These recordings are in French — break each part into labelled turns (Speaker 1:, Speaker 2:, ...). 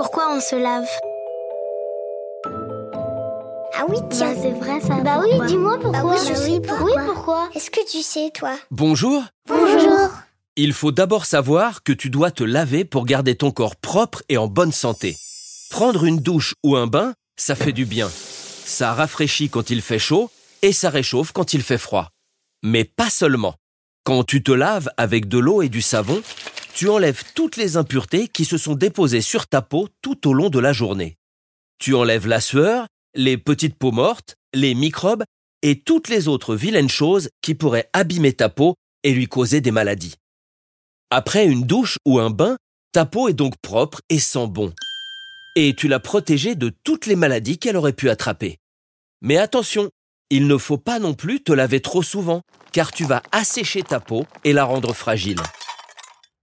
Speaker 1: pourquoi on se lave
Speaker 2: Ah oui, tiens.
Speaker 1: Bah, c'est vrai ça.
Speaker 2: Bah oui,
Speaker 1: pourquoi
Speaker 2: dis-moi pourquoi.
Speaker 1: Bah oui, je
Speaker 2: Bah
Speaker 1: sais
Speaker 2: pourquoi.
Speaker 1: pourquoi.
Speaker 2: Oui, pourquoi Est-ce que tu sais, toi
Speaker 3: Bonjour
Speaker 2: Bonjour.
Speaker 3: Il faut d'abord savoir que tu dois te laver pour garder ton corps propre et en bonne santé. Prendre une douche ou un bain, ça fait du bien. Ça rafraîchit quand il fait chaud et ça réchauffe quand il fait froid. Mais pas seulement. Quand tu te laves avec de l'eau et du savon, tu enlèves toutes les impuretés qui se sont déposées sur ta peau tout au long de la journée. Tu enlèves la sueur, les petites peaux mortes, les microbes et toutes les autres vilaines choses qui pourraient abîmer ta peau et lui causer des maladies. Après une douche ou un bain, ta peau est donc propre et sent bon. Et tu l'as protégée de toutes les maladies qu'elle aurait pu attraper. Mais attention, il ne faut pas non plus te laver trop souvent, car tu vas assécher ta peau et la rendre fragile.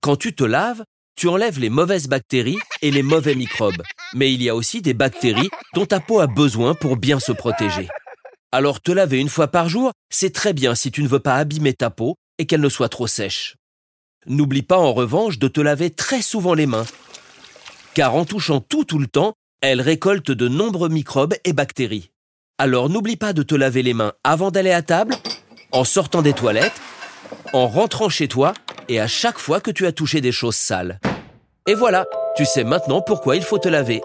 Speaker 3: Quand tu te laves, tu enlèves les mauvaises bactéries et les mauvais microbes. Mais il y a aussi des bactéries dont ta peau a besoin pour bien se protéger. Alors te laver une fois par jour, c'est très bien si tu ne veux pas abîmer ta peau et qu'elle ne soit trop sèche. N'oublie pas en revanche de te laver très souvent les mains, car en touchant tout tout le temps, elles récoltent de nombreux microbes et bactéries. Alors n'oublie pas de te laver les mains avant d'aller à table, en sortant des toilettes, en rentrant chez toi et à chaque fois que tu as touché des choses sales. Et voilà, tu sais maintenant pourquoi il faut te laver.